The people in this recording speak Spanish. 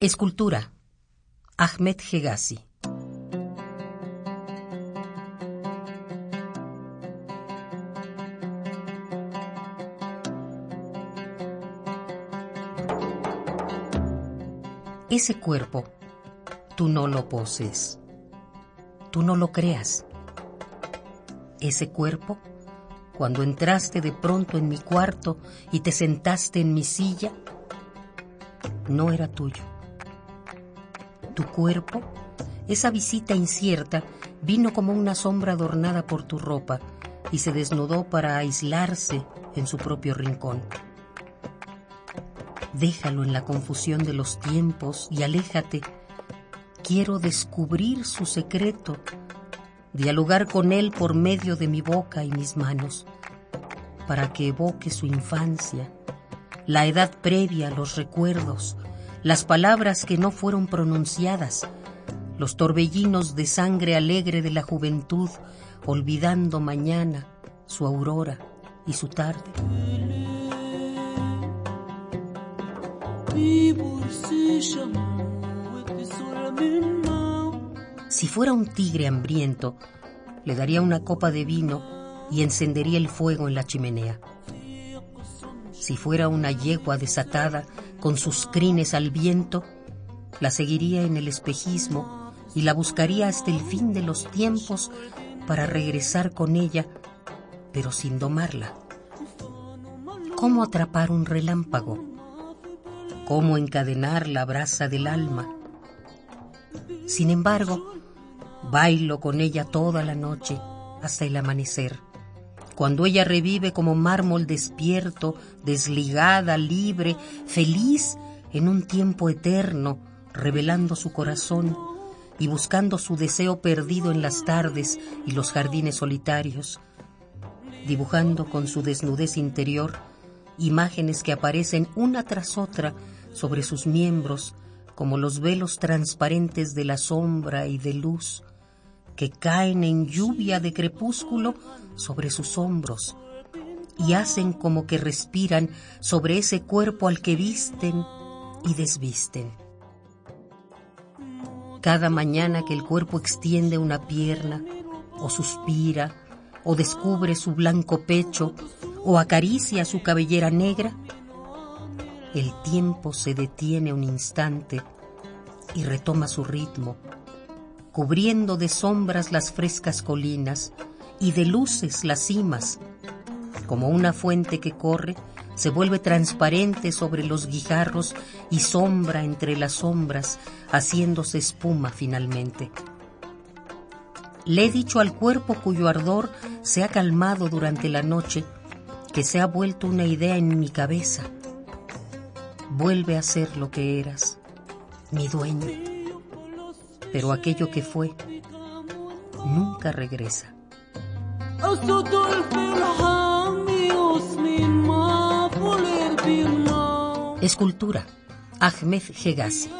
Escultura. Ahmed Hegazi. Ese cuerpo, tú no lo poses. Tú no lo creas. Ese cuerpo, cuando entraste de pronto en mi cuarto y te sentaste en mi silla, no era tuyo tu cuerpo, esa visita incierta vino como una sombra adornada por tu ropa y se desnudó para aislarse en su propio rincón. Déjalo en la confusión de los tiempos y aléjate. Quiero descubrir su secreto, dialogar con él por medio de mi boca y mis manos, para que evoque su infancia, la edad previa los recuerdos, las palabras que no fueron pronunciadas, los torbellinos de sangre alegre de la juventud, olvidando mañana su aurora y su tarde. Si fuera un tigre hambriento, le daría una copa de vino y encendería el fuego en la chimenea. Si fuera una yegua desatada, con sus crines al viento, la seguiría en el espejismo y la buscaría hasta el fin de los tiempos para regresar con ella, pero sin domarla. ¿Cómo atrapar un relámpago? ¿Cómo encadenar la brasa del alma? Sin embargo, bailo con ella toda la noche hasta el amanecer cuando ella revive como mármol despierto, desligada, libre, feliz en un tiempo eterno, revelando su corazón y buscando su deseo perdido en las tardes y los jardines solitarios, dibujando con su desnudez interior imágenes que aparecen una tras otra sobre sus miembros como los velos transparentes de la sombra y de luz que caen en lluvia de crepúsculo sobre sus hombros y hacen como que respiran sobre ese cuerpo al que visten y desvisten. Cada mañana que el cuerpo extiende una pierna, o suspira, o descubre su blanco pecho, o acaricia su cabellera negra, el tiempo se detiene un instante y retoma su ritmo cubriendo de sombras las frescas colinas y de luces las cimas. Como una fuente que corre, se vuelve transparente sobre los guijarros y sombra entre las sombras, haciéndose espuma finalmente. Le he dicho al cuerpo cuyo ardor se ha calmado durante la noche, que se ha vuelto una idea en mi cabeza. Vuelve a ser lo que eras, mi dueño pero aquello que fue nunca regresa. Escultura, Ahmed Hegazi.